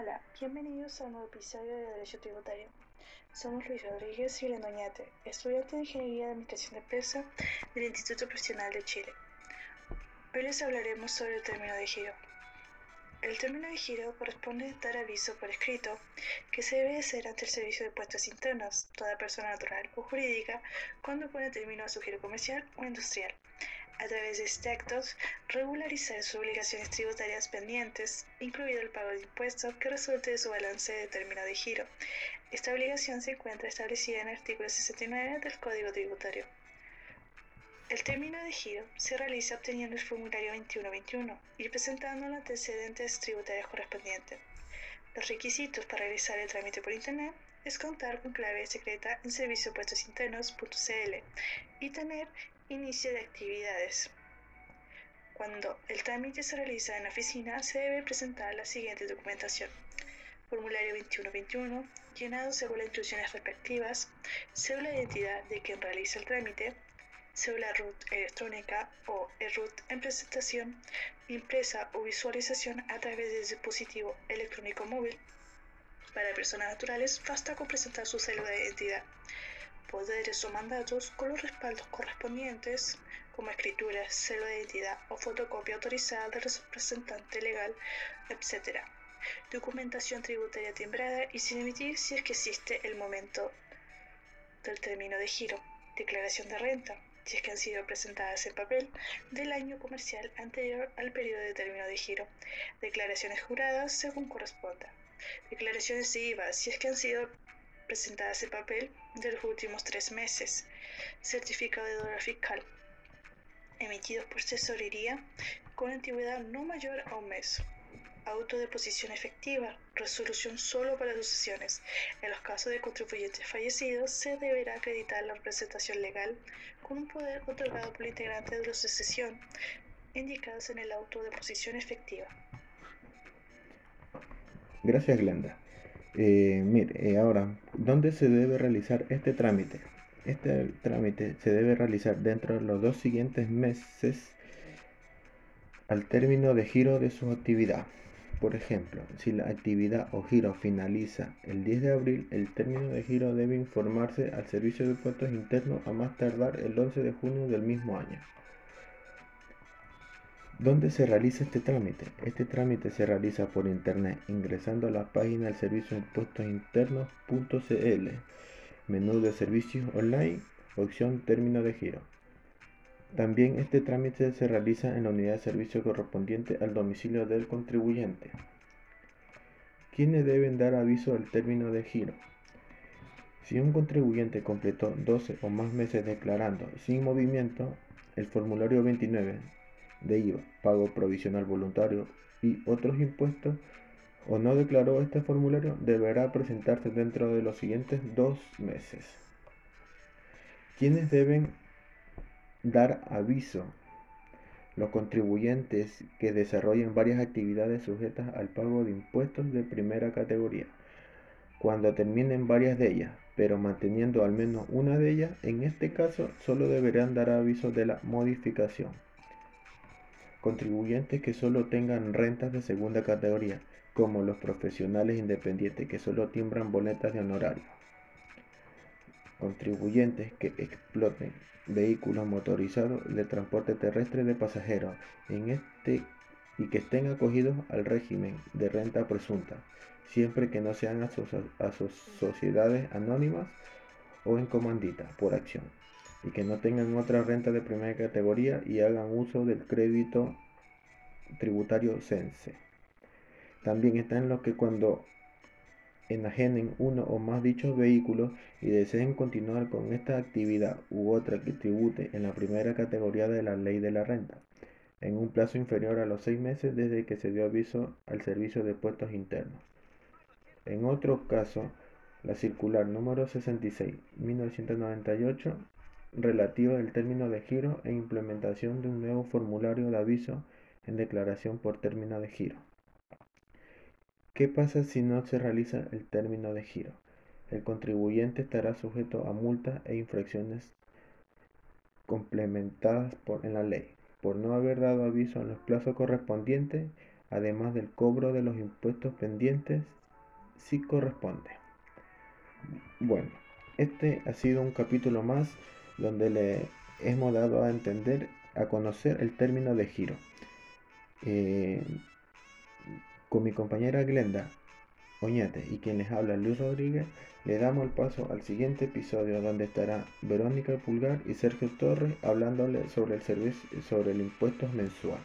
Hola, bienvenidos a un nuevo episodio de Derecho Tributario. Somos Luis Rodríguez y Elena Oñate, estudiante de Ingeniería de Administración de Empresa del Instituto Profesional de Chile. Hoy les hablaremos sobre el término de giro. El término de giro corresponde a dar aviso por escrito que se debe hacer ante el Servicio de Puestos Internos, toda persona natural o jurídica, cuando pone término a su giro comercial o industrial a través de este acto, regularizar sus obligaciones tributarias pendientes, incluido el pago de impuestos que resulte de su balance de término de giro. Esta obligación se encuentra establecida en el artículo 69 del Código Tributario. El término de giro se realiza obteniendo el formulario 2121 y presentando los antecedentes tributarios correspondientes. Los requisitos para realizar el trámite por Internet es contar con clave secreta en serviciopuestosinternos.cl y tener inicio de actividades. Cuando el trámite se realiza en la oficina, se debe presentar la siguiente documentación. Formulario 2121, llenado según las instrucciones respectivas, cédula de identidad de quien realiza el trámite, cédula RUT electrónica o ERUT en presentación, impresa o visualización a través del dispositivo electrónico móvil. Para personas naturales basta con presentar su cédula de identidad poderes o mandatos con los respaldos correspondientes, como escritura, celo de identidad o fotocopia autorizada del representante legal, etc. Documentación tributaria timbrada y sin emitir si es que existe el momento del término de giro. Declaración de renta, si es que han sido presentadas en papel, del año comercial anterior al periodo de término de giro. Declaraciones juradas según corresponda. Declaraciones de IVA, si es que han sido presentadas en papel de los últimos tres meses, certificado de dólar fiscal, emitidos por tesorería con antigüedad no mayor a un mes, autodeposición efectiva, resolución solo para sucesiones. En los casos de contribuyentes fallecidos, se deberá acreditar la representación legal con un poder otorgado por el integrante de la sucesión, indicados en el auto de posición efectiva. Gracias, Glenda. Eh, mire, eh, ahora, ¿dónde se debe realizar este trámite? Este trámite se debe realizar dentro de los dos siguientes meses al término de giro de su actividad. Por ejemplo, si la actividad o giro finaliza el 10 de abril, el término de giro debe informarse al Servicio de Puertos Internos a más tardar el 11 de junio del mismo año. ¿Dónde se realiza este trámite? Este trámite se realiza por internet ingresando a la página del servicio impuestos internos.cl, menú de servicios online, opción término de giro. También este trámite se realiza en la unidad de servicio correspondiente al domicilio del contribuyente. ¿Quiénes deben dar aviso del término de giro? Si un contribuyente completó 12 o más meses declarando sin movimiento, el formulario 29 de IVA, pago provisional voluntario y otros impuestos o no declaró este formulario, deberá presentarse dentro de los siguientes dos meses. ¿Quiénes deben dar aviso? Los contribuyentes que desarrollen varias actividades sujetas al pago de impuestos de primera categoría. Cuando terminen varias de ellas, pero manteniendo al menos una de ellas, en este caso solo deberán dar aviso de la modificación contribuyentes que solo tengan rentas de segunda categoría, como los profesionales independientes que solo timbran boletas de honorario. Contribuyentes que exploten vehículos motorizados de transporte terrestre de pasajeros en este y que estén acogidos al régimen de renta presunta, siempre que no sean a sociedades anónimas o en comandita por acción y que no tengan otra renta de primera categoría y hagan uso del crédito tributario CENSE. También están los que cuando enajenen uno o más dichos vehículos y deseen continuar con esta actividad u otra que tribute en la primera categoría de la ley de la renta, en un plazo inferior a los seis meses desde que se dio aviso al servicio de puestos internos. En otro caso, la circular número 66, 1998, relativa al término de giro e implementación de un nuevo formulario de aviso en declaración por término de giro. ¿Qué pasa si no se realiza el término de giro? El contribuyente estará sujeto a multas e infracciones complementadas por, en la ley por no haber dado aviso en los plazos correspondientes además del cobro de los impuestos pendientes si corresponde. Bueno, este ha sido un capítulo más donde le hemos dado a entender, a conocer el término de giro. Eh, con mi compañera Glenda Oñate y quien les habla Luis Rodríguez, le damos el paso al siguiente episodio donde estará Verónica Pulgar y Sergio Torres hablándole sobre el servicio, sobre el impuesto mensual.